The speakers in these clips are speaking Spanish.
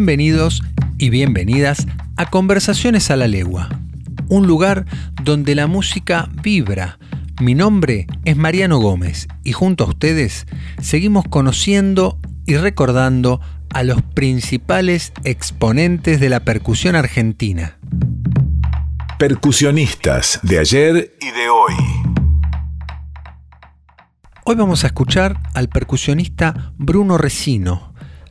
Bienvenidos y bienvenidas a Conversaciones a la Legua, un lugar donde la música vibra. Mi nombre es Mariano Gómez y junto a ustedes seguimos conociendo y recordando a los principales exponentes de la percusión argentina. Percusionistas de ayer y de hoy. Hoy vamos a escuchar al percusionista Bruno Resino,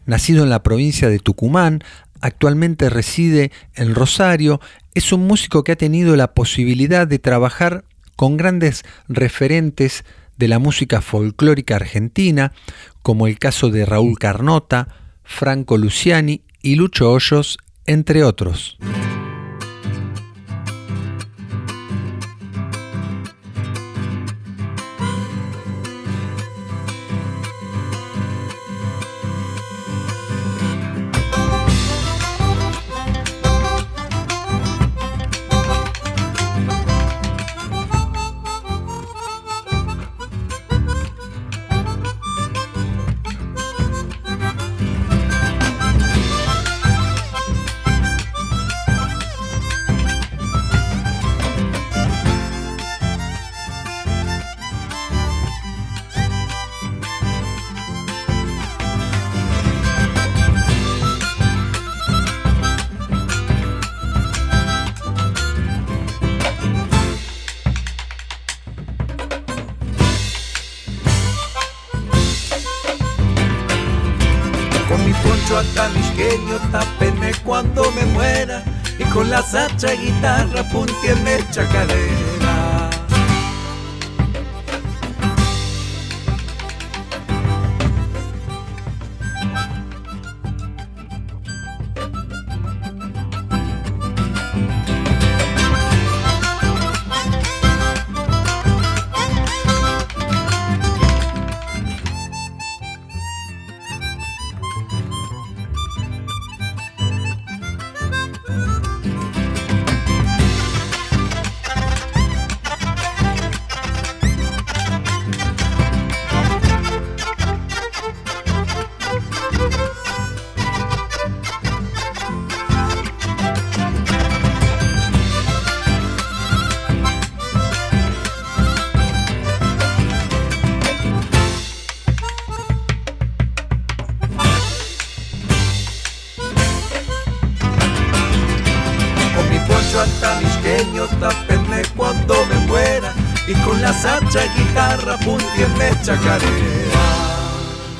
nacido en la provincia de Tucumán, actualmente reside en Rosario, es un músico que ha tenido la posibilidad de trabajar con grandes referentes de la música folclórica argentina, como el caso de Raúl Carnota, Franco Luciani y Lucho Hoyos, entre otros.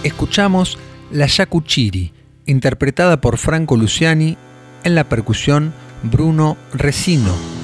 Escuchamos La Yacuchiri, interpretada por Franco Luciani, en la percusión Bruno Resino.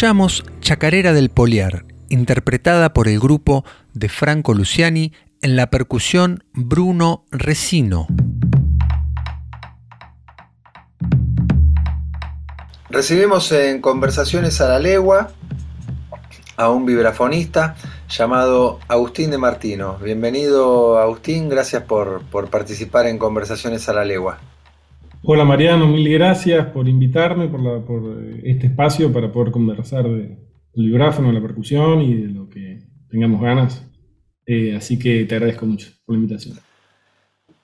Escuchamos Chacarera del Poliar, interpretada por el grupo de Franco Luciani en la percusión Bruno Resino. Recibimos en Conversaciones a la Legua a un vibrafonista llamado Agustín de Martino. Bienvenido Agustín, gracias por, participar en Conversaciones a la Legua. Hola Mariano, mil gracias por invitarme, por, este espacio para poder conversar del vibráfono, la percusión y de lo que tengamos ganas. Eh, así que te agradezco mucho por la invitación.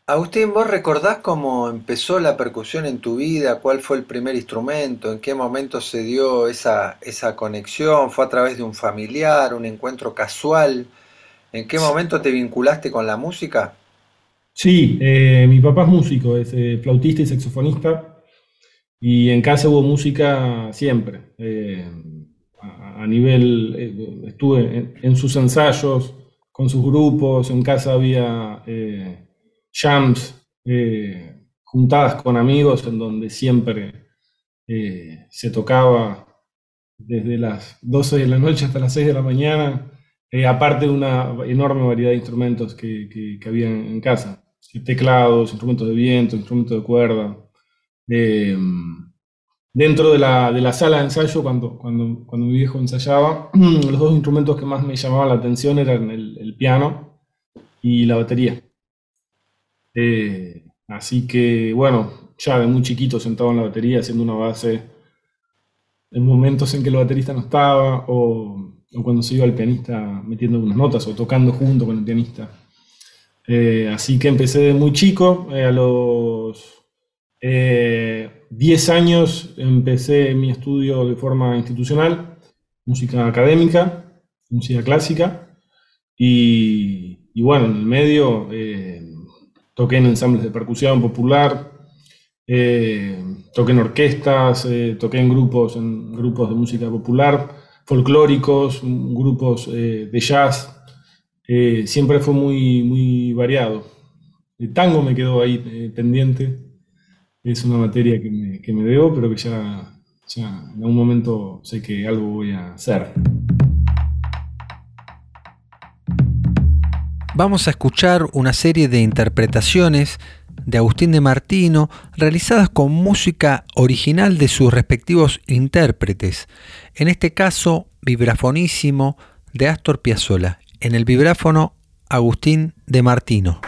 Agustín, ¿vos recordás cómo empezó la percusión en tu vida? ¿Cuál fue el primer instrumento? ¿En qué momento se dio esa, esa conexión? ¿Fue a través de un familiar, un encuentro casual? ¿En qué momento te vinculaste con la música? Sí, eh, mi papá es músico, es eh, flautista y saxofonista, y en casa hubo música siempre. Eh, a, nivel, estuve en, sus ensayos, con sus grupos, en casa había jams, eh, juntadas con amigos en donde siempre eh, se tocaba desde las 12 de la noche hasta las 6 de la mañana, eh, aparte de una enorme variedad de instrumentos que, que, había en casa, teclados, instrumentos de viento, instrumentos de cuerda. dentro de la, de la, sala de ensayo, cuando, cuando, cuando mi viejo ensayaba, los dos instrumentos que más me llamaban la atención eran el, piano y la batería. Eh, así que, bueno, ya de muy chiquito sentado en la batería haciendo una base en momentos en que el baterista no estaba o, cuando se iba el pianista metiendo unas notas o tocando junto con el pianista. Eh, así que empecé de muy chico, eh, a los 10 años empecé mi estudio de forma institucional, música académica, música clásica, y, bueno, en el medio toqué en ensambles de percusión popular, eh, toqué en orquestas, eh, toqué en grupos, en grupos de música popular, folclóricos, grupos eh, de jazz. Siempre fue muy, muy variado. El tango me quedó ahí pendiente. Es una materia que me, que me debo, pero que ya, ya en algún momento sé que algo voy a hacer. vamos a escuchar una serie de interpretaciones de Agustín de Martino realizadas con música original de sus respectivos intérpretes. En este caso, vibrafonísimo de Astor Piazzolla. En el vibráfono, Agustín de Martino.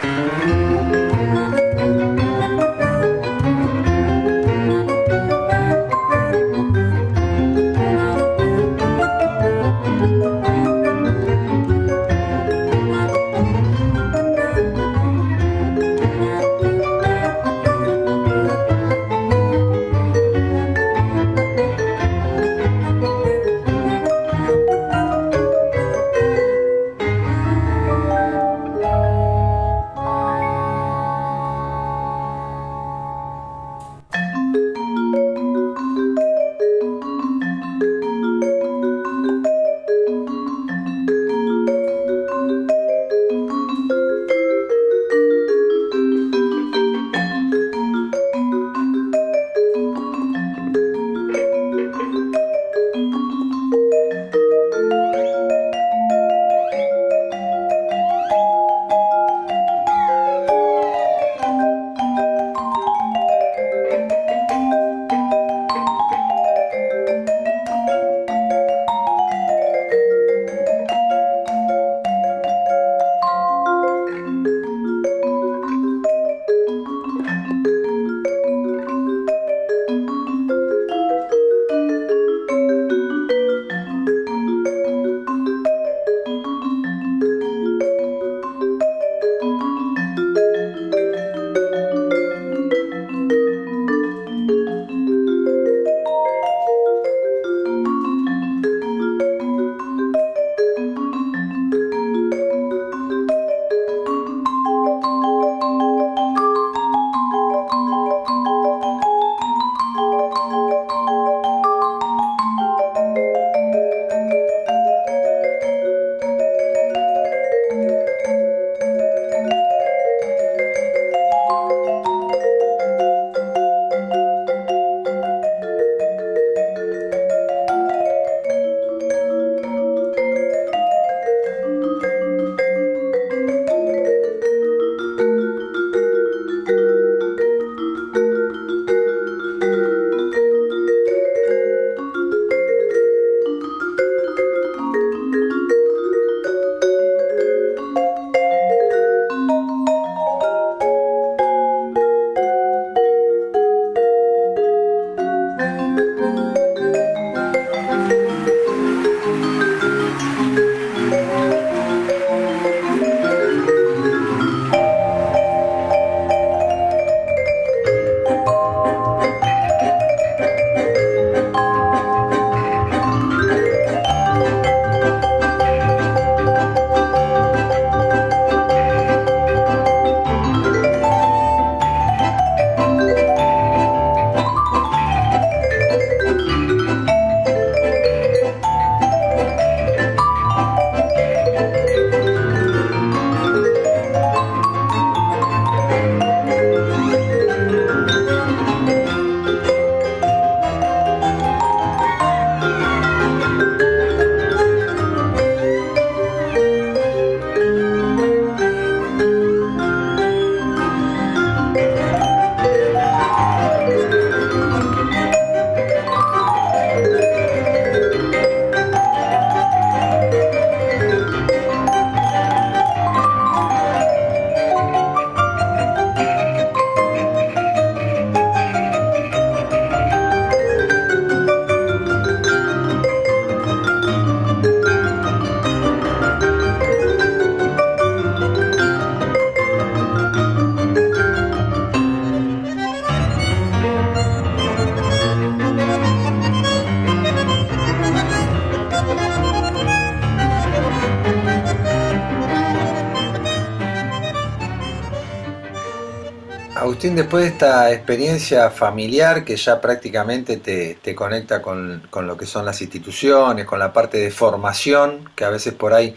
Después de esta experiencia familiar que ya prácticamente te, conecta con, lo que son las instituciones, con la parte de formación, que a veces por ahí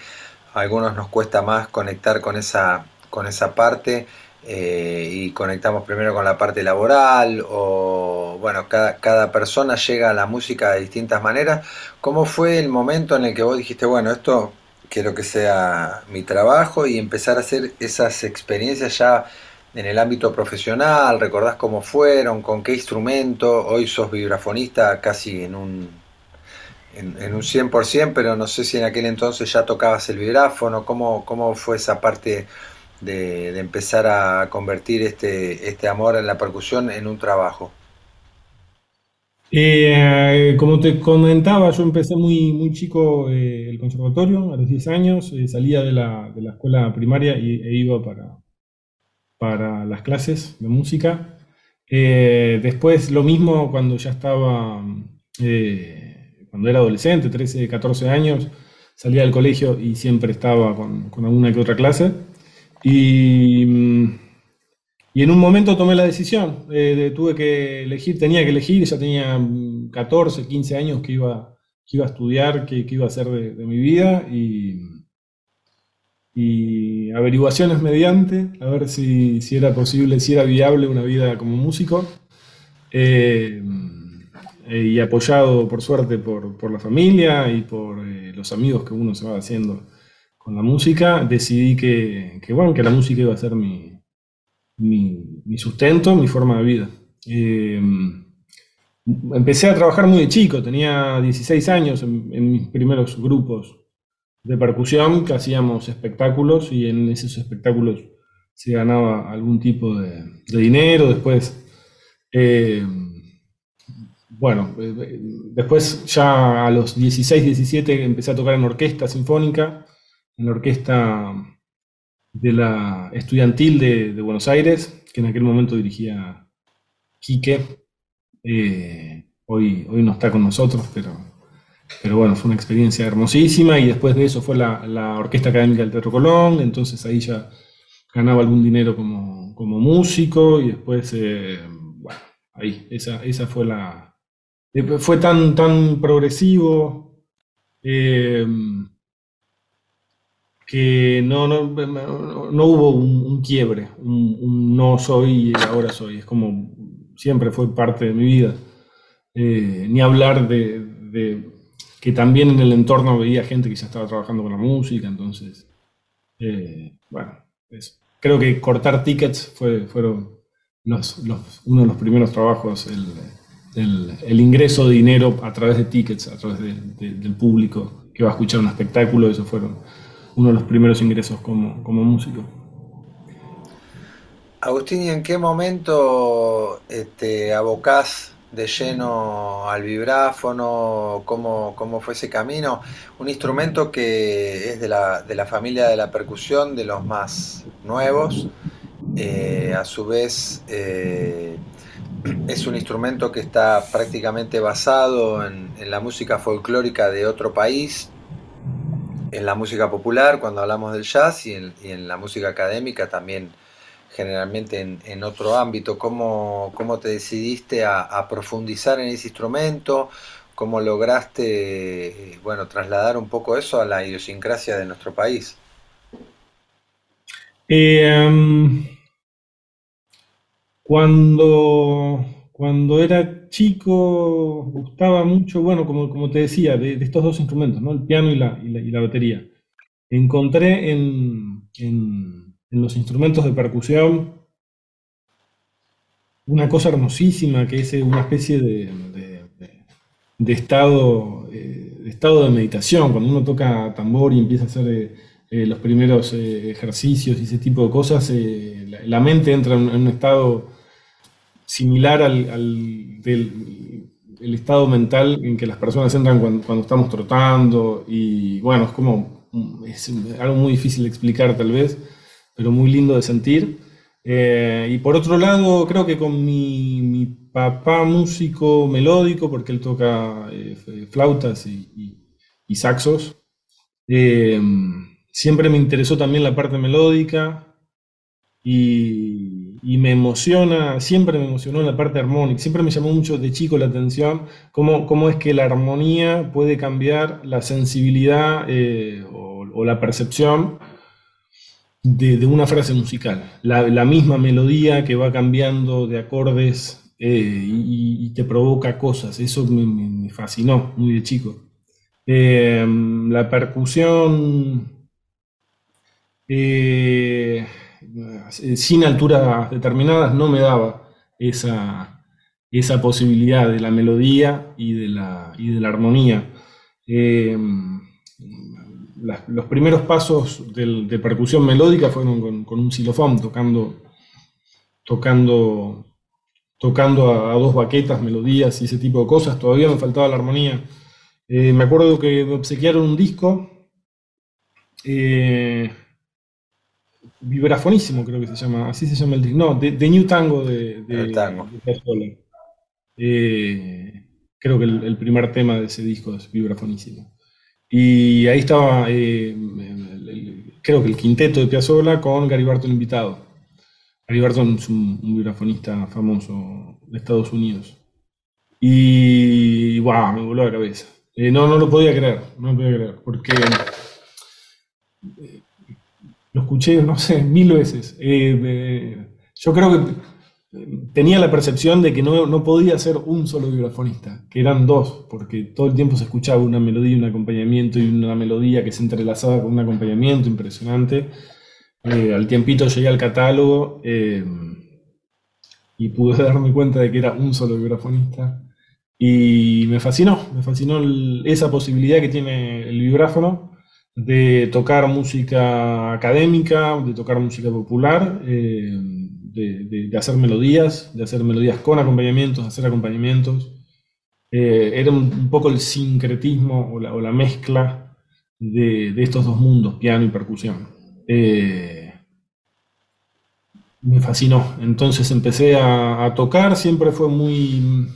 a algunos nos cuesta más conectar con esa, con esa parte eh, y conectamos primero con la parte laboral o bueno, cada, cada persona llega a la música de distintas maneras. ¿Cómo fue el momento en el que vos dijiste, bueno, esto quiero que sea mi trabajo y empezar a hacer esas experiencias ya en el ámbito profesional? ¿Recordás cómo fueron? ¿Con qué instrumento? Hoy sos vibrafonista casi en un, en, un 100%, pero no sé si en aquel entonces ya tocabas el vibráfono. ¿Cómo, cómo fue esa parte de, empezar a convertir este, este amor en la percusión en un trabajo? Eh, como te comentaba, yo empecé muy, muy chico eh, el conservatorio, a los 10 años, eh, salía de la, de la, escuela primaria y, e iba para, para las clases de música. después lo mismo cuando ya estaba, cuando era adolescente, 13, 14 años, salía del colegio y siempre estaba con, con alguna que otra clase. Y mm, y en un momento tomé la decisión, eh, tuve que elegir, tenía que elegir, ya tenía 14, mm, 15 años que iba, que iba a estudiar, qué iba a hacer de, mi vida y, y, averiguaciones mediante, a ver si, era posible, si era viable una vida como músico. Eh, eh, y apoyado por suerte por, la familia y por los amigos que uno se va haciendo con la música, decidí que, que, bueno, que la música iba a ser mi, mi, sustento, mi forma de vida. Eh, empecé a trabajar muy de chico, tenía 16 años en, mis primeros grupos de percusión que hacíamos espectáculos y en esos espectáculos se ganaba algún tipo de, dinero. Después, eh, bueno, eh, después ya a los 16, 17 empecé a tocar en orquesta sinfónica, en la orquesta de la estudiantil de, Buenos Aires, que en aquel momento dirigía Quique. Eh, hoy, hoy no está con nosotros, pero, pero bueno, fue una experiencia hermosísima y después de eso fue la, Orquesta Académica del Teatro Colón, entonces ahí ya ganaba algún dinero como, músico y después, eh, bueno, ahí, esa, esa fue la... Eh, fue tan, tan progresivo que no, no, no hubo un, quiebre, un, no soy y ahora soy, es como siempre fue parte de mi vida. Eh, ni hablar de, que también en el entorno veía gente que ya estaba trabajando con la música, entonces, eh, bueno, creo que cortar tickets fue, fueron uno de los primeros trabajos, el, el, ingreso de dinero a través de tickets, a través del público que va a escuchar un espectáculo, eso fueron uno de los primeros ingresos como, como músico. Agustín, ¿y en qué momento te este, abocás de lleno al vibráfono? ¿Cómo, ¿Cómo, fue ese camino? Un instrumento que es de la, de la familia de la percusión, de los más nuevos. Eh, a su vez, eh, es un instrumento que está prácticamente basado en, en la música folclórica de otro país, en la música popular cuando hablamos del jazz y en, la música académica también generalmente en, otro ámbito. ¿Cómo, cómo te decidiste a, profundizar en ese instrumento? ¿Cómo lograste bueno, trasladar un poco eso a la idiosincrasia de nuestro país? Eh, cuando cuando era chico gustaba mucho, bueno, como, como te decía, de, estos dos instrumentos, ¿no? el piano y la, y la, batería. Encontré en, en, los instrumentos de percusión una cosa hermosísima que es una especie de, de, estado, eh, de estado de meditación. Cuando uno toca tambor y empieza a hacer eh, eh, los primeros ejercicios y ese tipo de cosas, la, mente entra en un estado similar al, del, el estado mental en que las personas entran cuando, estamos trotando y bueno, es como es algo muy difícil de explicar tal vez, pero muy lindo de sentir. Eh, y por otro lado, creo que con mi, papá músico melódico, porque él toca eh, flautas y, saxos, eh, siempre me interesó también la parte melódica y, y me emociona, siempre me emocionó la parte armónica, siempre me llamó mucho de chico la atención cómo, cómo es que la armonía puede cambiar la sensibilidad o, la percepción de, una frase musical. La, misma melodía que va cambiando de acordes eh, y, te provoca cosas, eso me, fascinó muy de chico. Eh, la percusión... Eh, sin alturas determinadas no me daba esa, esa posibilidad de la melodía y de la, y de la armonía. Los primeros pasos de percusión melódica fueron con, un xilofón, tocando, tocando, tocando a, dos baquetas, melodías y ese tipo de cosas. Todavía me faltaba la armonía. Eh, me acuerdo que me obsequiaron un disco vibrafonísimo, creo que se llama, así se llama el disco. No, de, New Tango de, de, eh, creo que el, primer tema de ese disco es vibrafonísimo. Y ahí estaba, eh, creo que el quinteto de Piazzolla con Gary Barton invitado. Gary Barton es un, vibrafonista famoso de Estados Unidos. Y, wow, me voló la cabeza. Eh, no, no lo podía creer, no lo podía creer, porque lo escuché, no sé, mil veces. Eh, yo creo que tenía la percepción de que no, podía ser un solo vibrafonista, que eran dos, porque todo el tiempo se escuchaba una melodía, un acompañamiento y una melodía que se entrelazaba con un acompañamiento impresionante. Eh, al tiempito llegué al catálogo eh, y pude darme cuenta de que era un solo vibrafonista. Y me fascinó, me fascinó esa posibilidad que tiene el vibráfono de tocar música académica, de tocar música popular, eh, de, hacer melodías, de hacer melodías con acompañamientos, hacer acompañamientos. Eh, era un, poco el sincretismo o la, mezcla de, estos dos mundos, piano y percusión. Eh, me fascinó. Entonces empecé a, tocar, siempre fue muy,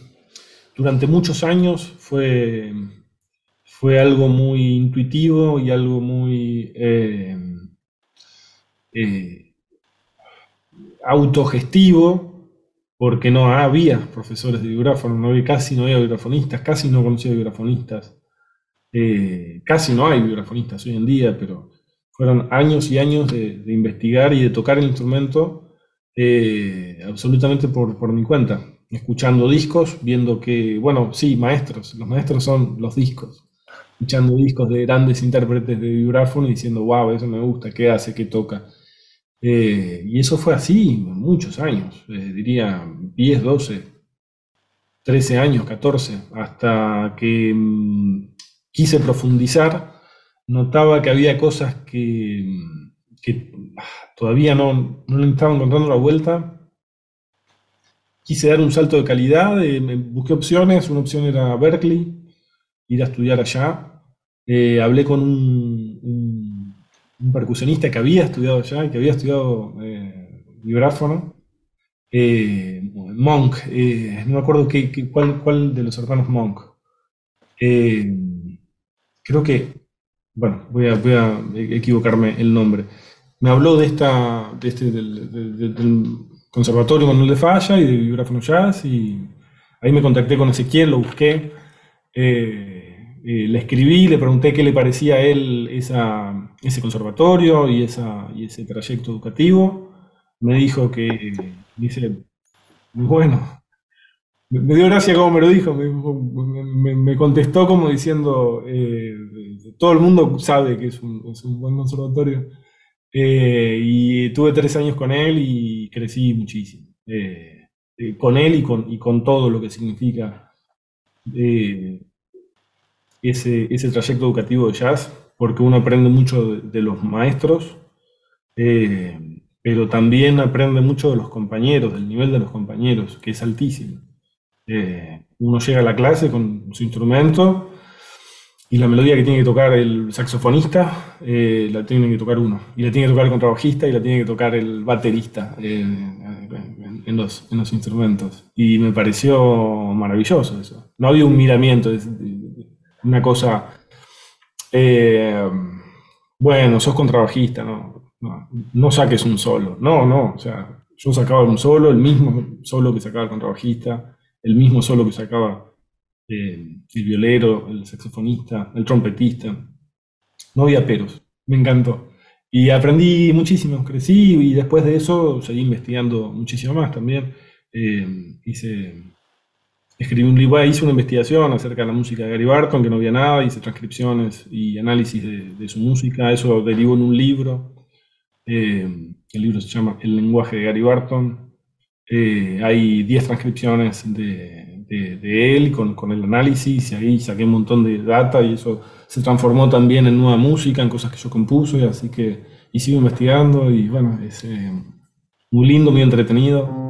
durante muchos años fue fue algo muy intuitivo y algo muy eh, autogestivo, porque no había profesores de vibráfono, no había, casi no había vibrafonistas, casi no conocía vibrafonistas, eh, casi no hay vibrafonistas hoy en día, pero fueron años y años de, investigar y de tocar el instrumento absolutamente por, por mi cuenta, escuchando discos, viendo que, bueno, sí, maestros, los maestros son los discos escuchando discos de grandes intérpretes de vibráfono y diciendo, wow, eso me gusta, qué hace, qué toca. Eh, y eso fue así muchos años, eh, diría 10, 12, 13 años, 14, hasta que mm, quise profundizar, notaba que había cosas que, mm, ah, todavía no, no estaba encontrando la vuelta. Quise dar un salto de calidad, eh, busqué opciones, una opción era Berkeley, ir a estudiar allá. Hablé con un, percusionista que había estudiado allá y que había estudiado eh, vibráfono. Eh, Monk, no me acuerdo qué, cuál, de los hermanos Monk. creo que, bueno, voy a, voy a, equivocarme el nombre. Me habló de esta, de este, del, Conservatorio Manuel de Falla y de vibráfono jazz y ahí me contacté con Ezequiel, lo busqué. Eh, le escribí, le pregunté qué le parecía a él ese conservatorio y, esa, y ese trayecto educativo. Me dijo que, dice, bueno, me dio gracia como me lo dijo, me, contestó como diciendo, eh, todo el mundo sabe que es un, buen conservatorio. Eh, y tuve tres años con él y crecí muchísimo. con él y con, y con todo lo que significa ese, ese trayecto educativo de jazz, porque uno aprende mucho de, los maestros, eh, pero también aprende mucho de los compañeros, del nivel de los compañeros, que es altísimo. Eh, uno llega a la clase con su instrumento y la melodía que tiene que tocar el saxofonista eh, la tiene que tocar uno, y la tiene que tocar el contrabajista y la tiene que tocar el baterista en, los, en los instrumentos. Y me pareció maravilloso eso. No había un miramiento una cosa, eh, bueno, sos contrabajista, no, no, saques un solo, no, no, o sea, yo sacaba un solo, el mismo solo que sacaba el contrabajista, el mismo solo que sacaba eh, el violero, el saxofonista, el trompetista. No había peros, me encantó. Y aprendí muchísimo, crecí y después de eso seguí investigando muchísimo más también. Eh, hice, escribí un libro, hice una investigación acerca de la música de Gary Barton, que no había nada, hice transcripciones y análisis de, su música, eso derivó en un libro. Eh, el libro se llama El lenguaje de Gary Barton. Eh, hay 10 transcripciones de, él con, con, el análisis y ahí saqué un montón de data y eso se transformó también en nueva música, en cosas que yo compuse, así que y sigo investigando y bueno, es eh, muy lindo, muy entretenido.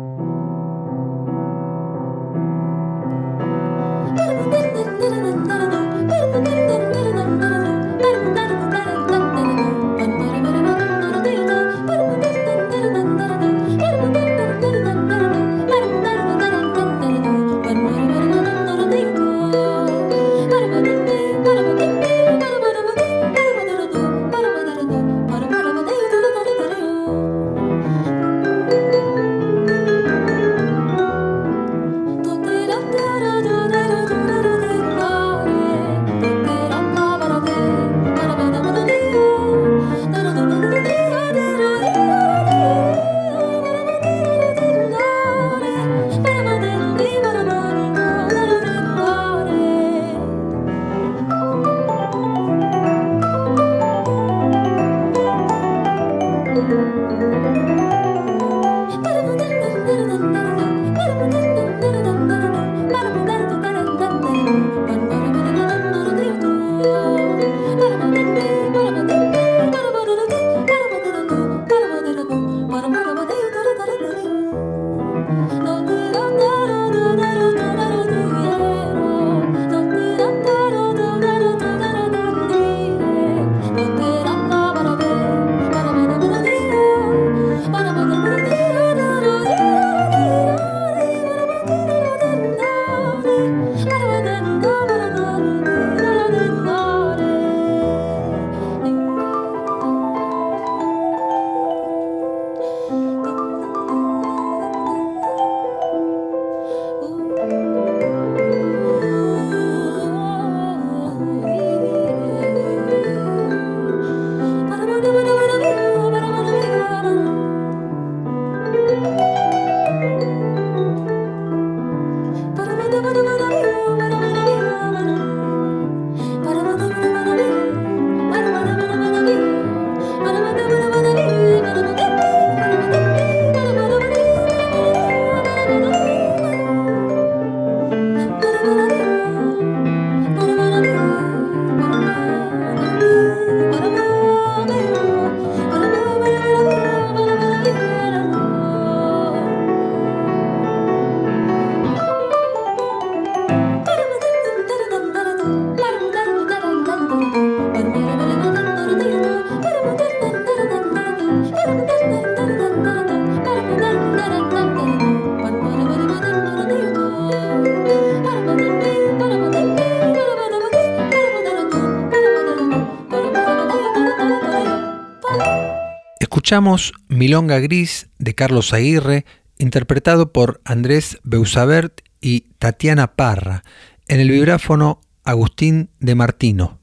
Escuchamos Milonga Gris de Carlos Aguirre, interpretado por Andrés Beusabert y Tatiana Parra, en el vibráfono Agustín de Martino.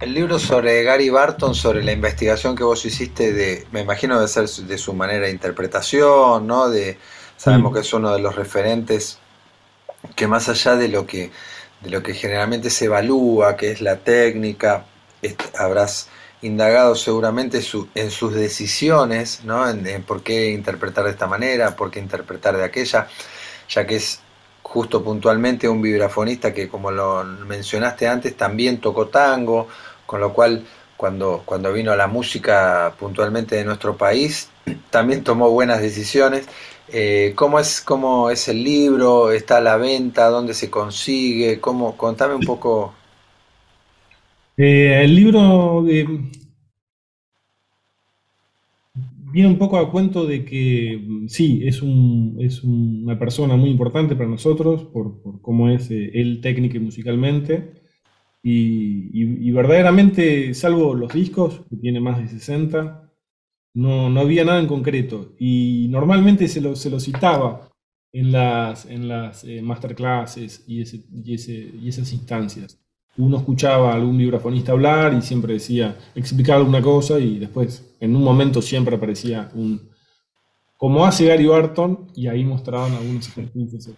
El libro sobre Gary Barton, sobre la investigación que vos hiciste de, me imagino de ser de su manera de interpretación, ¿no? De, sabemos que es uno de los referentes que más allá de lo que, de lo que generalmente se evalúa, que es la técnica, habrás indagado seguramente en sus decisiones, ¿no? En, por qué interpretar de esta manera, por qué interpretar de aquella, ya que es justo puntualmente un vibrafonista que, como lo mencionaste antes, también tocó tango, con lo cual cuando, cuando vino a la música puntualmente de nuestro país, también tomó buenas decisiones. Eh, ¿cómo, es, ¿Cómo es el libro? ¿Está a la venta? ¿Dónde se consigue? ¿Cómo? Contame un poco eh, el libro eh, viene un poco a cuento de que sí, es, una persona muy importante para nosotros por, cómo es eh, él técnica y musicalmente. Y, verdaderamente, salvo los discos, que tiene más de 60, no, no había nada en concreto. Y normalmente se lo, se lo citaba en las, en las eh, masterclasses y, ese, y, ese, y esas instancias. Uno escuchaba a algún vibrafonista hablar y siempre decía, explicaba alguna cosa y después, en un momento, siempre aparecía un, como hace Gary Barton, y ahí mostraban algunos ejercicios.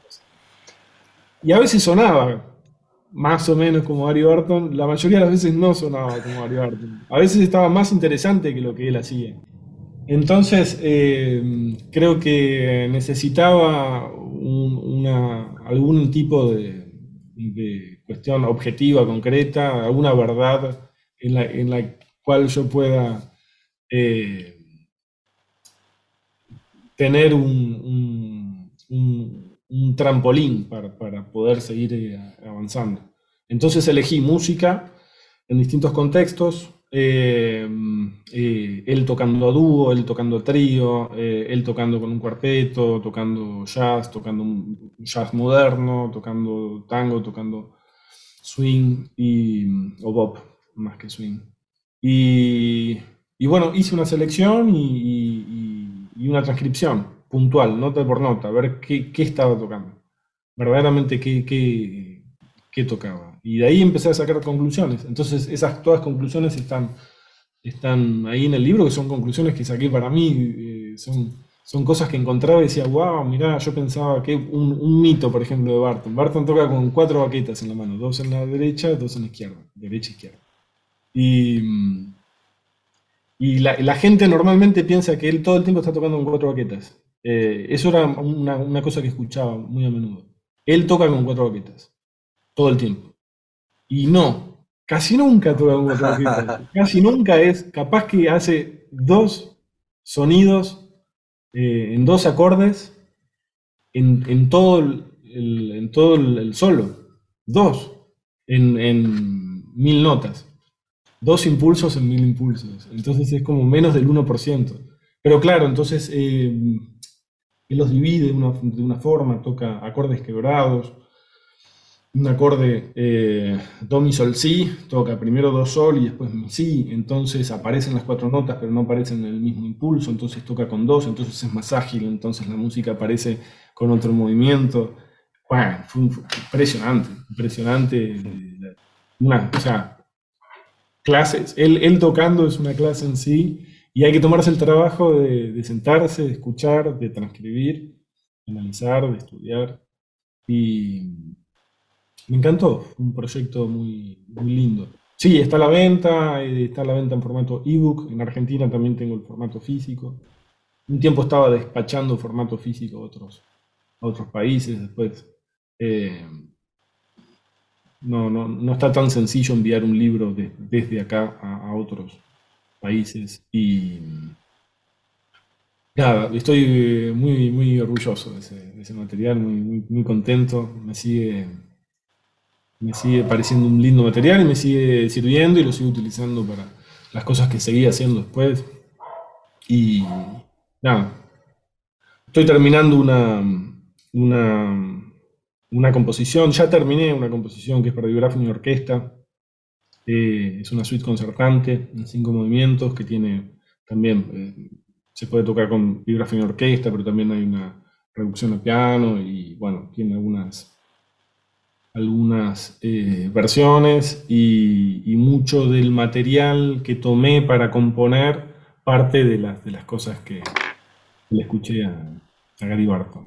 Y a veces sonaba más o menos como Gary Barton, la mayoría de las veces no sonaba como Gary Barton. A veces estaba más interesante que lo que él hacía. Entonces, eh, creo que necesitaba algún tipo de, cuestión objetiva, concreta, alguna verdad en la, cual yo pueda eh, tener un, trampolín para, poder seguir eh, avanzando. Entonces elegí música en distintos contextos, eh, él tocando a dúo, él tocando trío, él tocando con un cuarteto, tocando jazz, tocando un jazz moderno, tocando tango, tocando swing y, o bop, más que swing. Y, bueno, hice una selección y, una transcripción puntual, nota por nota, a ver qué, estaba tocando, verdaderamente qué, qué, qué tocaba. Y de ahí empecé a sacar conclusiones. Entonces, esas todas conclusiones están, están ahí en el libro, que son conclusiones que saqué para mí, eh, son, son cosas que encontraba y decía, wow, mirá, yo pensaba que un, un, mito, por ejemplo, de Barton. Barton toca con cuatro baquetas en la mano, dos en la derecha, dos en la izquierda, derecha e izquierda. Y, y la, la, gente normalmente piensa que él todo el tiempo está tocando con cuatro baquetas. Eh, eso era una, una cosa que escuchaba muy a menudo. Él toca con cuatro baquetas, todo el tiempo. Y no, casi nunca toca con cuatro casi nunca es, capaz que hace dos sonidos eh, en dos acordes en, todo, el, en todo el, solo. Dos en, mil notas. Dos impulsos en mil impulsos. Entonces es como menos del 1%. Pero claro, entonces eh, él los divide de una, de una forma, toca acordes quebrados un acorde eh, do, mi, sol, si, toca primero do, sol y después mi, si, entonces aparecen las cuatro notas pero no aparecen en el mismo impulso, entonces toca con dos, entonces es más ágil, entonces la música aparece con otro movimiento. Bueno, fue, impresionante, impresionante. Una, o sea, clases, él, tocando es una clase en sí y hay que tomarse el trabajo de, de sentarse, de escuchar, de transcribir, de analizar, de estudiar y me encantó, un proyecto muy, muy lindo. Sí, está a la venta, eh, está a la venta en formato ebook. En Argentina también tengo el formato físico. Un tiempo estaba despachando formato físico a otros, otros países. Después, eh, no, no, no, está tan sencillo enviar un libro desde acá a, otros países. Y nada, estoy muy, muy orgulloso de ese, material, muy, muy, muy contento. Me sigue me sigue pareciendo un lindo material y me sigue sirviendo y lo sigo utilizando para las cosas que seguía haciendo después. Y nada, estoy terminando una, una, una composición, ya terminé una composición que es para vibráfono y orquesta. Eh, es una suite concertante en cinco movimientos que tiene también, eh, se puede tocar con vibráfono y orquesta, pero también hay una reducción a piano y bueno, tiene algunas algunas eh, versiones y, mucho del material que tomé para componer parte de las, de las cosas que le escuché a, a Gary Barton.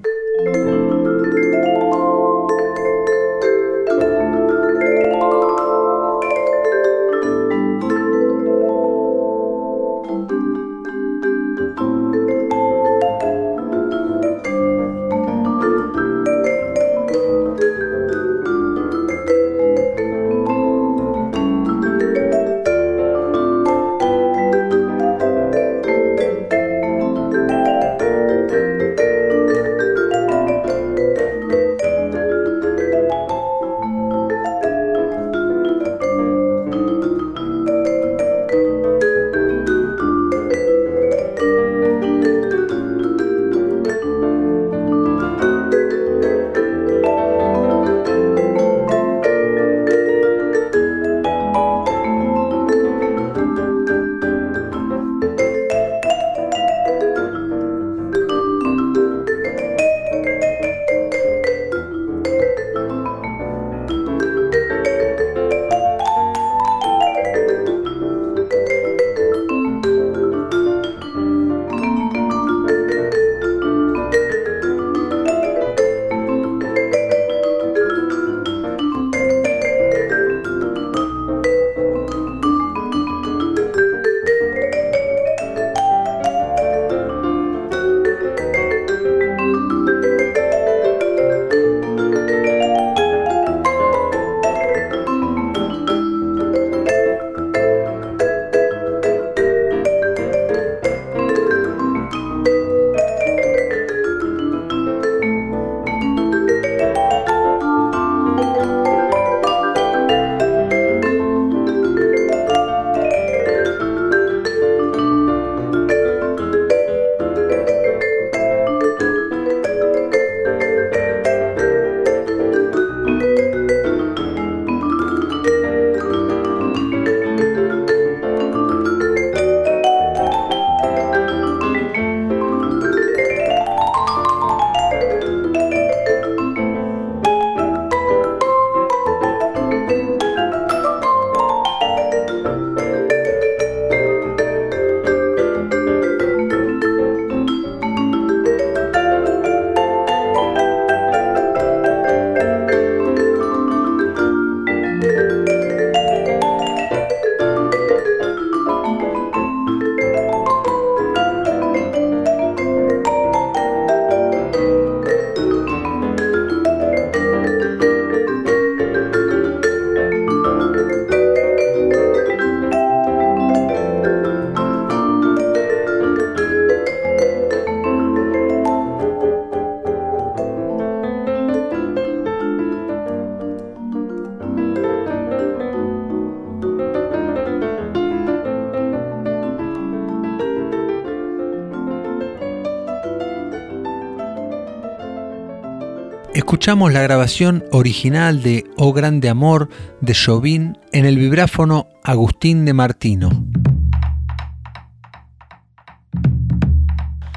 Escuchamos la grabación original de Oh Grande Amor de Chauvin en el vibráfono Agustín de Martino.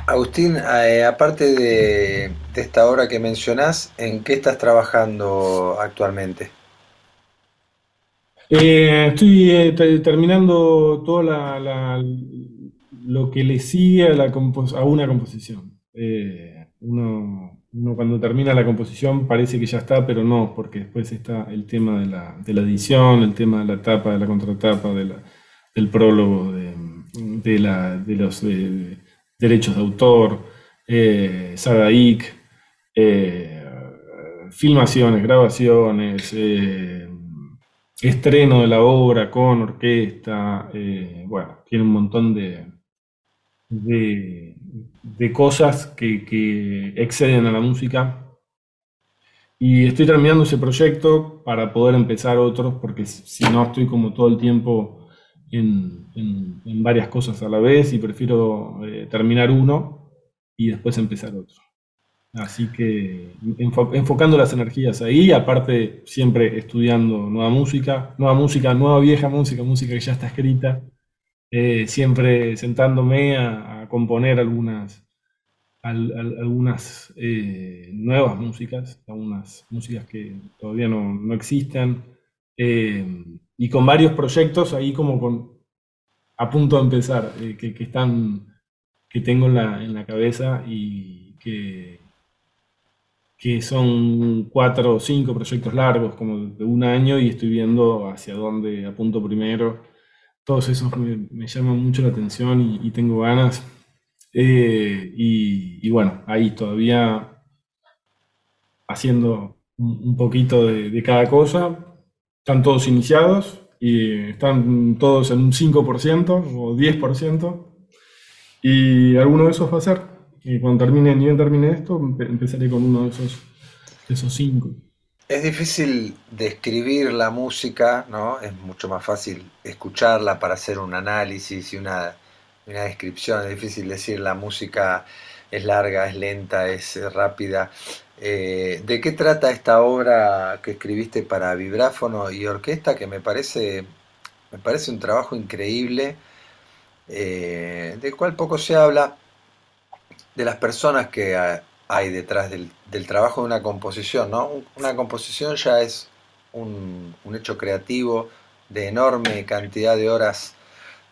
Agustín, eh, aparte de, esta obra que mencionás, ¿en qué estás trabajando actualmente? Eh, estoy eh, terminando todo lo que le sigue a, a una composición. uno uno cuando termina la composición parece que ya está, pero no, porque después está el tema de la, edición, el tema de la tapa, de la contratapa, del prólogo, de, los derechos de autor, eh, Sadaik, eh, filmaciones, grabaciones, eh, estreno de la obra con orquesta, eh, bueno, tiene un montón de, de cosas que, exceden a la música. Y estoy terminando ese proyecto para poder empezar otros, porque si no estoy como todo el tiempo en, varias cosas a la vez y prefiero eh, terminar uno y después empezar otro. Así que enfocando las energías ahí, aparte siempre estudiando nueva música, nueva música, nueva vieja música, música que ya está escrita, eh, siempre sentándome a, componer algunas, algunas eh, nuevas músicas, algunas músicas que todavía no, no existen, eh, y con varios proyectos ahí como con, a punto de empezar, que, están, que tengo en la, en la cabeza y que, que son cuatro o cinco proyectos largos, como de un año, y estoy viendo hacia dónde apunto primero. Todos esos me, me llaman mucho la atención y, tengo ganas. Eh, y, bueno, ahí todavía haciendo un, poquito de, cada cosa. Están todos iniciados y están todos en un 5% o 10%. Y alguno de esos va a ser. Y cuando termine, ni bien termine esto, empezaré con uno de esos, de esos cinco. Es difícil describir la música, ¿no? Es mucho más fácil escucharla para hacer un análisis y una descripción, es difícil decir, la música es larga, es lenta, es rápida. Eh, ¿De qué trata esta obra que escribiste para vibráfono y orquesta? Que me parece, me parece un trabajo increíble, eh, del cual poco se habla, de las personas que hay detrás del, trabajo de una composición. ¿no? Una composición ya es un, hecho creativo de enorme cantidad de horas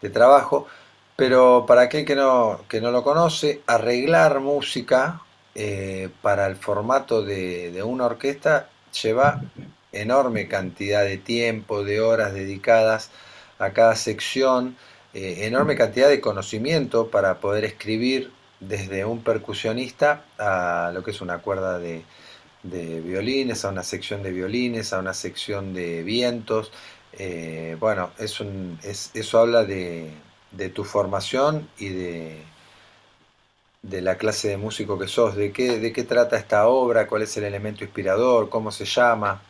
de trabajo, pero para aquel que no, que no lo conoce, arreglar música eh, para el formato de, una orquesta lleva enorme cantidad de tiempo, de horas dedicadas a cada sección, eh, enorme cantidad de conocimiento para poder escribir desde un percusionista a lo que es una cuerda de, violines, a una sección de violines, a una sección de vientos. Eh, bueno, es un, es, eso habla de, de tu formación y de, la clase de músico que sos. ¿De qué, ¿De qué trata esta obra? ¿Cuál es el elemento inspirador? ¿Cómo se llama?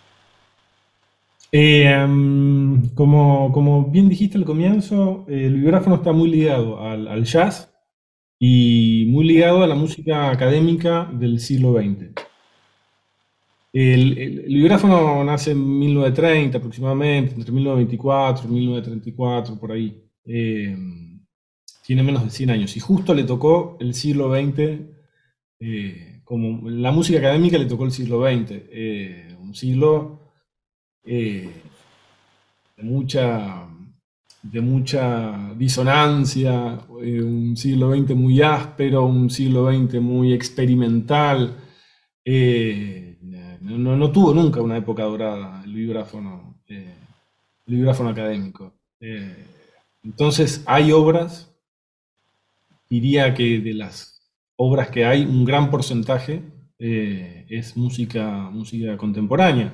Eh, em, como, como, bien dijiste al comienzo, el vibráfono está muy ligado al, jazz y muy ligado a la música académica del siglo XX. El, el, vibráfono nace en 1930 aproximadamente, entre 1924 y 1934, por ahí. Em, tiene menos de 100 años y justo le tocó el siglo XX, eh, como la música académica le tocó el siglo XX, eh, un siglo eh, de, mucha, de mucha disonancia, un siglo XX muy áspero, un siglo XX muy experimental. No, no, tuvo nunca una época dorada el vibráfono, el vibráfono académico. Entonces hay obras, diría que de las obras que hay, un gran porcentaje eh, es música, música contemporánea.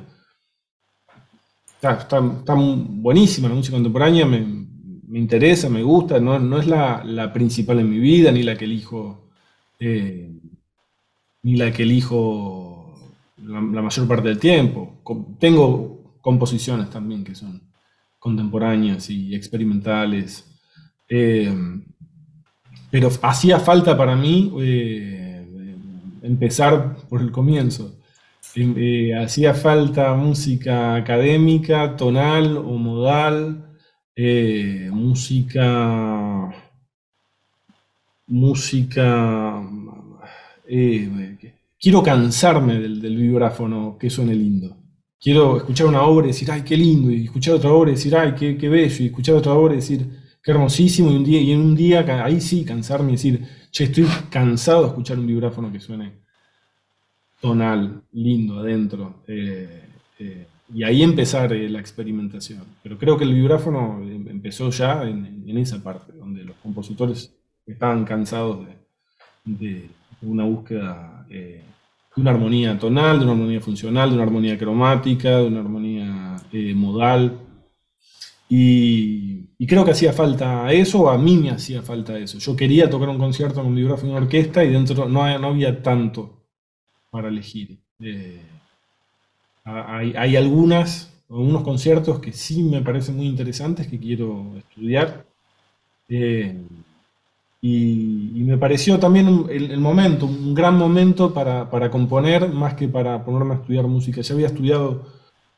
Está, buenísima la música contemporánea, me, interesa, me gusta, no, es la, principal en mi vida, ni la que elijo, eh, ni la que elijo la, la, mayor parte del tiempo. Tengo composiciones también que son contemporáneas y experimentales. Eh, pero hacía falta para mí eh, empezar por el comienzo. Eh, hacía falta música académica, tonal o modal, eh, música, música, eh, quiero cansarme del, del, vibráfono que suene lindo. Quiero escuchar una obra y decir, ay, qué lindo, y escuchar otra obra y decir, ay, qué, qué bello, y escuchar otra obra y decir, qué hermosísimo, y, un día, y en un día, ahí sí, cansarme y decir, che, estoy cansado de escuchar un vibráfono que suene tonal, lindo adentro. Eh, eh, y ahí empezar eh, la experimentación. Pero creo que el vibráfono empezó ya en, esa parte, donde los compositores estaban cansados de, una búsqueda de una armonía tonal, de una armonía funcional, de una armonía cromática, de una armonía modal. Y, creo que hacía falta eso, a mí me hacía falta eso. Yo quería tocar un concierto con vibráfono y orquesta y dentro no, no había tanto para elegir. Eh, hay, algunas, algunos conciertos que sí me parecen muy interesantes que quiero estudiar. Eh, y, me pareció también el, momento, un gran momento para, para, componer, más que para ponerme a estudiar música. Ya había estudiado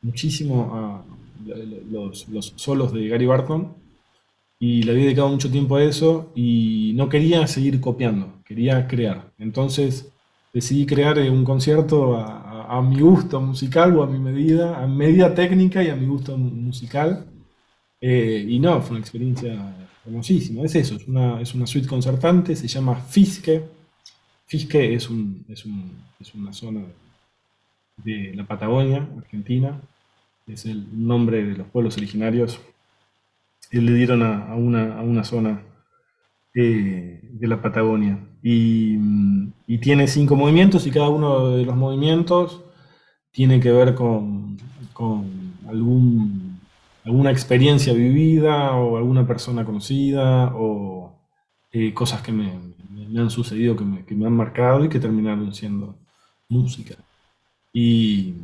muchísimo a los, los solos de Gary Barton y le había dedicado mucho tiempo a eso y no quería seguir copiando, quería crear. Entonces decidí crear eh, un concierto a, mi gusto musical o a mi medida, a medida técnica y a mi gusto musical. Eh, y no, fue una experiencia hermosísima. Es eso, es una, es una suite concertante, se llama Fisque. Fisque es, un, es, un, es una zona de la Patagonia, Argentina. Es el nombre de los pueblos originarios. Y le dieron a, una, a una zona eh, de la Patagonia. Mm, y, tiene cinco movimientos y cada uno de los movimientos tiene que ver con, algún, alguna experiencia vivida o alguna persona conocida o eh, cosas que me, han sucedido, que me, han marcado y que terminaron siendo música. Y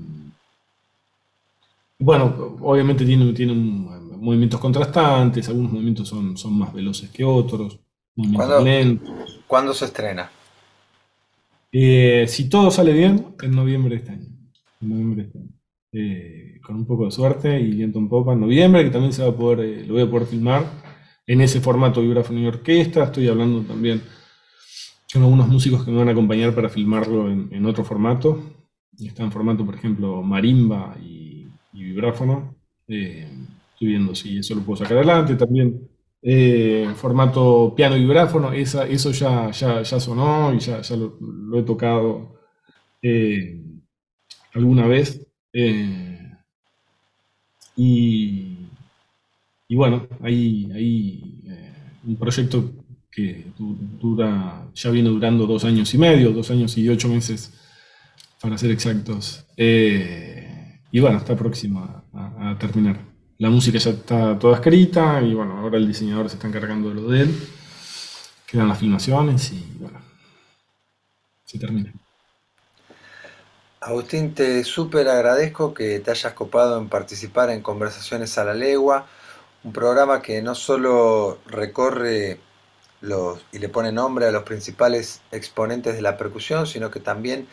bueno, obviamente tiene, tiene movimientos contrastantes, algunos movimientos son, son más veloces que otros. ¿Cuándo, se estrena? Eh, si todo sale bien, en noviembre de este año. Este eh, con un poco de suerte y viento en popa en noviembre, que también se va a poder, eh, lo voy a poder filmar en ese formato vibráfono y orquesta. Estoy hablando también con algunos músicos que me van a acompañar para filmarlo en, otro formato. Está en formato, por ejemplo, marimba y, y vibráfono. estoy viendo si eso lo puedo sacar adelante. También eh, formato piano y vibráfono, esa, eso ya, ya, ya, sonó y ya, ya lo, he tocado eh, alguna vez. Eh, y, y, bueno, hay, hay un proyecto que dura, ya viene durando dos años y medio, dos años y ocho meses, para ser exactos. y bueno, está próximo a terminar la música ya está toda escrita y bueno, ahora el diseñador se está encargando de lo de él. Quedan las filmaciones y bueno, se termina. Agustín, te súper agradezco que te hayas copado en participar en Conversaciones a la Legua, un programa que no solo recorre los, y le pone nombre a los principales exponentes de la percusión, sino que también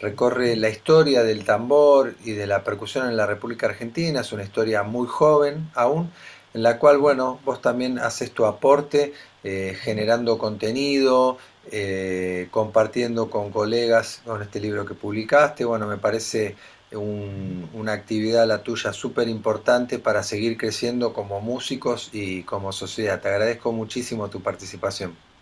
recorre la historia del tambor y de la percusión en la República Argentina, es una historia muy joven aún, en la cual, bueno, vos también haces tu aporte eh, generando contenido, eh, compartiendo con colegas con este libro que publicaste, bueno, me parece una actividad la tuya súper importante para seguir creciendo como músicos y como sociedad. Te agradezco muchísimo tu participación.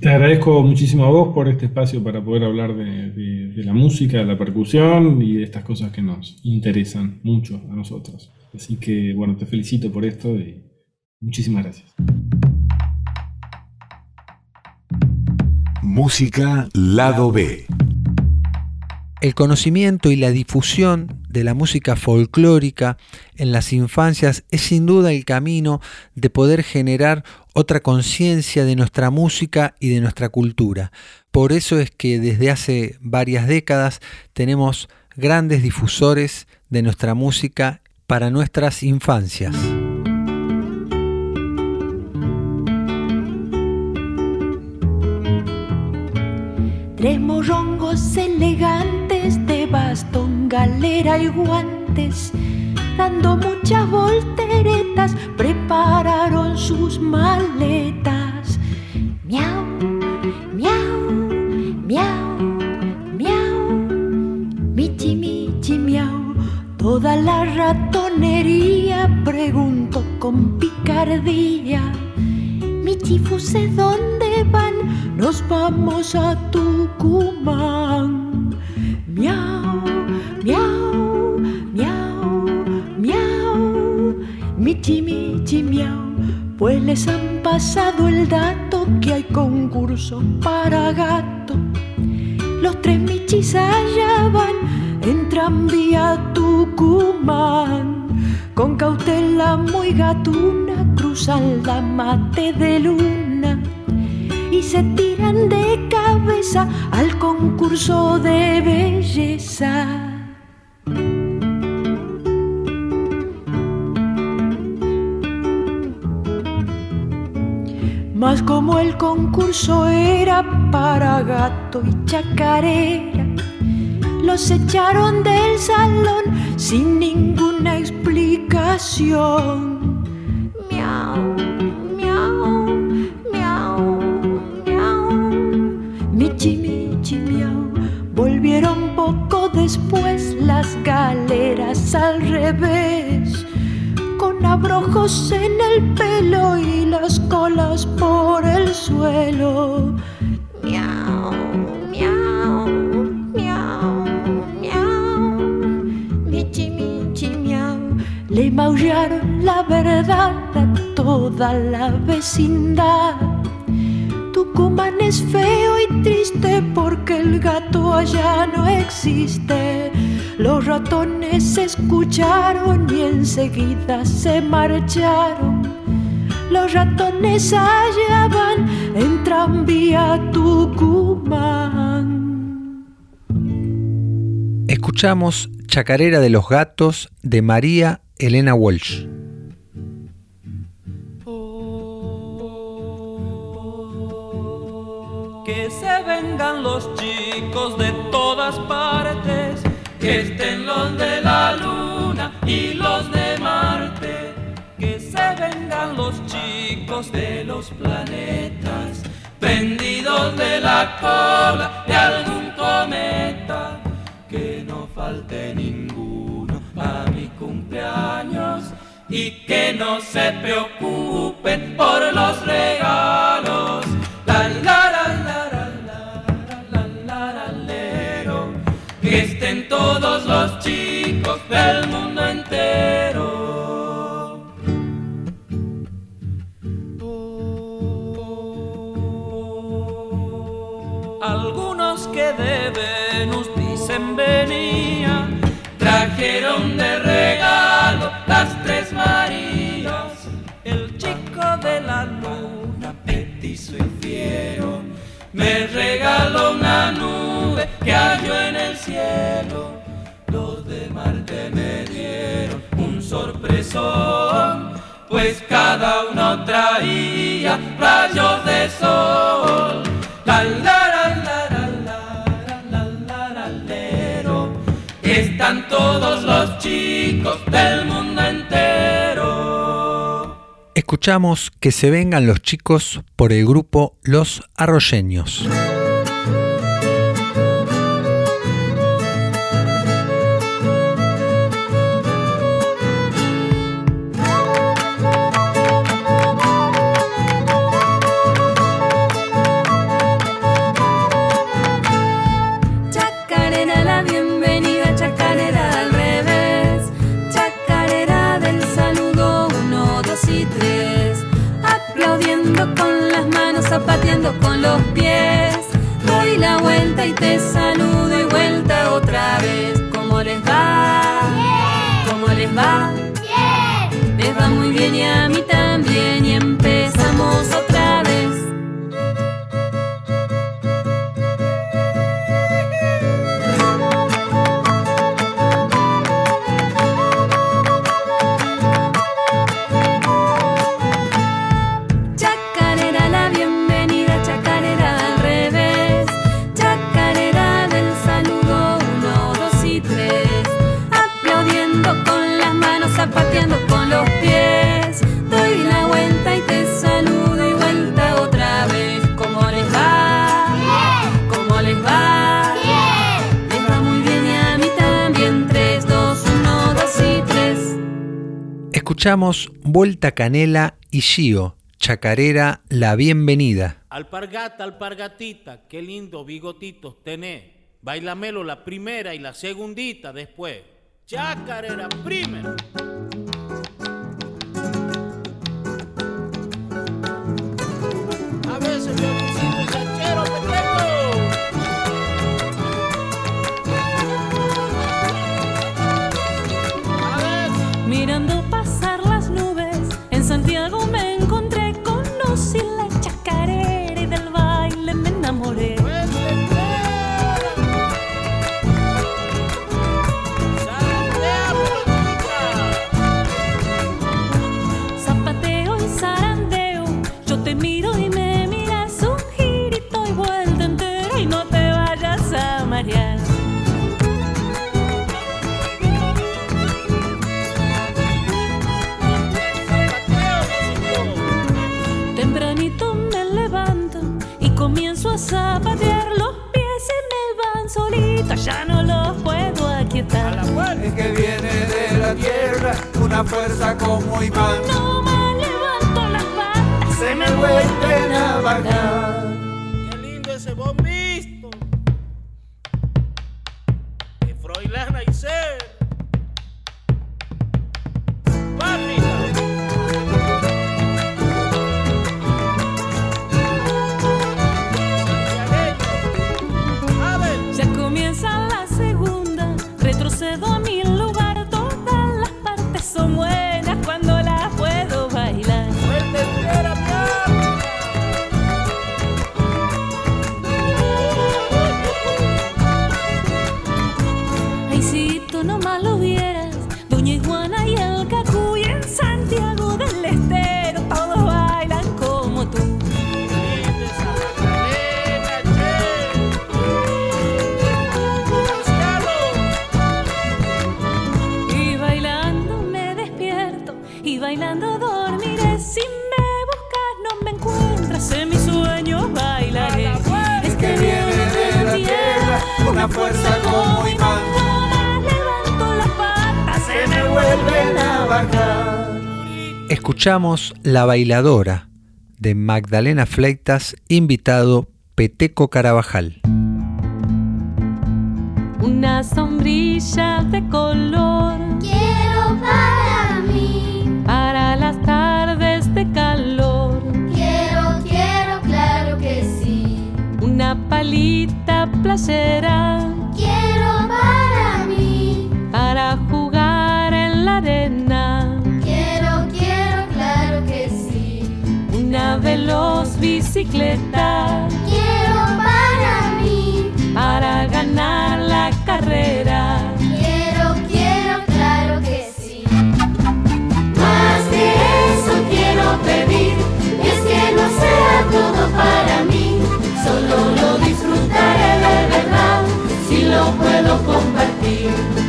Te agradezco muchísimo a vos por este espacio para poder hablar de, la música, de la percusión y de estas cosas que nos interesan mucho a nosotros. Así que bueno, te felicito por esto y muchísimas gracias. Música Lado B. El conocimiento y la difusión de la música folclórica en las infancias es sin duda el camino de poder generar otra conciencia de nuestra música y de nuestra cultura. Por eso es que desde hace varias décadas tenemos grandes difusores de nuestra música para nuestras infancias. Tres morrongos elegantes de bastón galera y guantes, dando muchas volteretas, prepararon sus maletas. Miau, miau, miau, miau, michi, michi, miau. Toda la ratonería preguntó con picardía. Michi, fuse, ¿dónde van? Nos vamos a Tucumán. Miau, miau, Michi, michi, miau. Pues les han pasado el dato que hay concurso para gato. Los tres michis allá van, entran vía Tucumán. Con cautela muy gatuna cruzan la mate de luna y se tiran de cabeza al concurso de belleza. Mas como el concurso era para gato y chacarera, los echaron del salón sin ninguna explicación. Miau, miau, miau, miau. Michi, michi, miau. Volvieron poco después las galeras al revés abrojos en el pelo y las colas por el suelo. Miau, miau, miau, miau. Michi, michi, miau. Le maullaron la verdad a toda la vecindad. Tucumán es feo y triste porque el gato allá no existe. Los ratones escucharon y enseguida se marcharon. Los ratones allá van en tranvía Tucumán. Escuchamos Chacarera de los Gatos de María Elena Walsh. Que se vengan los chicos de todas partes, que estén los de la luna y los de Marte, que se vengan los chicos de los planetas, prendidos de la cola de algún cometa, que no falte ninguno a mi cumpleaños y que no se preocupen por los regalos. Todos los chicos del mundo pues cada uno traía rayos de sol. La, la, Están todos los chicos del mundo entero. Escuchamos que se vengan los chicos por el grupo Los Arroyeños. va. Bien. Va muy bien y a mitad. Escuchamos Vuelta Canela y Gio, Chacarera La Bienvenida. Alpargata, alpargatita, qué lindo bigotitos tenés. Bailamelo la primera y la segundita después. Chacarera primero. Zapatear los pies se me van solitos, ya no los puedo aquietar. Es que viene de la tierra una fuerza como imán. No me levanto las patas, Se me vuelven a bajar. Escuchamos La Bailadora de Magdalena Fleitas, invitado Peteco Carabajal. Una sombrilla de color Quiero para mí, para las tardes de calor. quiero, quiero, claro que sí. Una palita playera Quiero para veloz bicicleta Quiero para mí, para ganar la carrera. quiero, quiero, claro que sí. Más de eso quiero pedir, y es que no sea todo para mí, solo lo disfrutaré de verdad, si lo puedo compartir.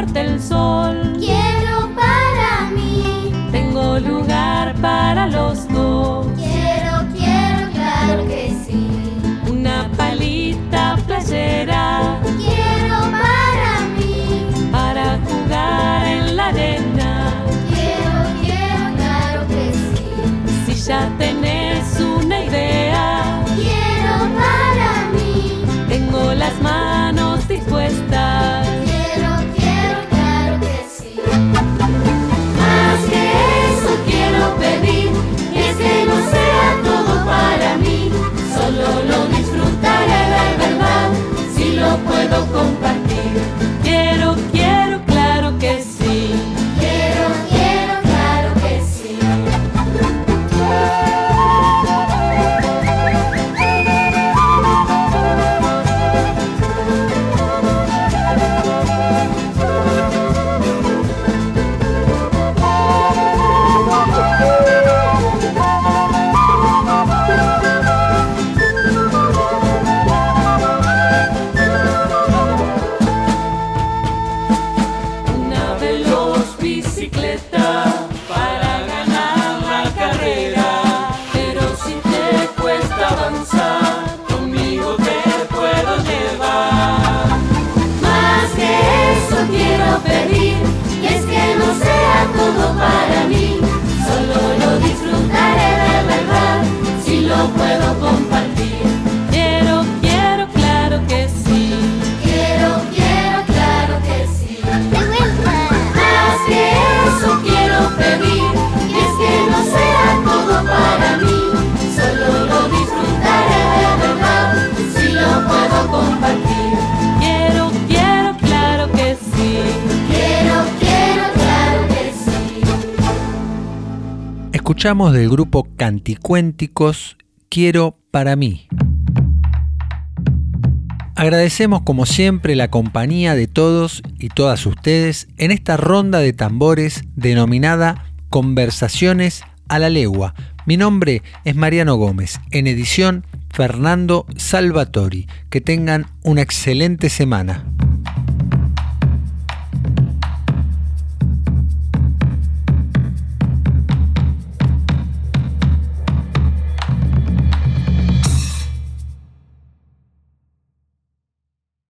Fuerte el sol, Quiero para mí, tengo lugar para los dos. quiero, quiero, claro que sí. Una palita playera não compartir. Del grupo Canticuénticos Quiero para mí. Agradecemos como siempre la compañía de todos y todas ustedes en esta ronda de tambores denominada Conversaciones a la Legua. Mi nombre es Mariano Gómez, en edición Fernando Salvatori. Que tengan una excelente semana.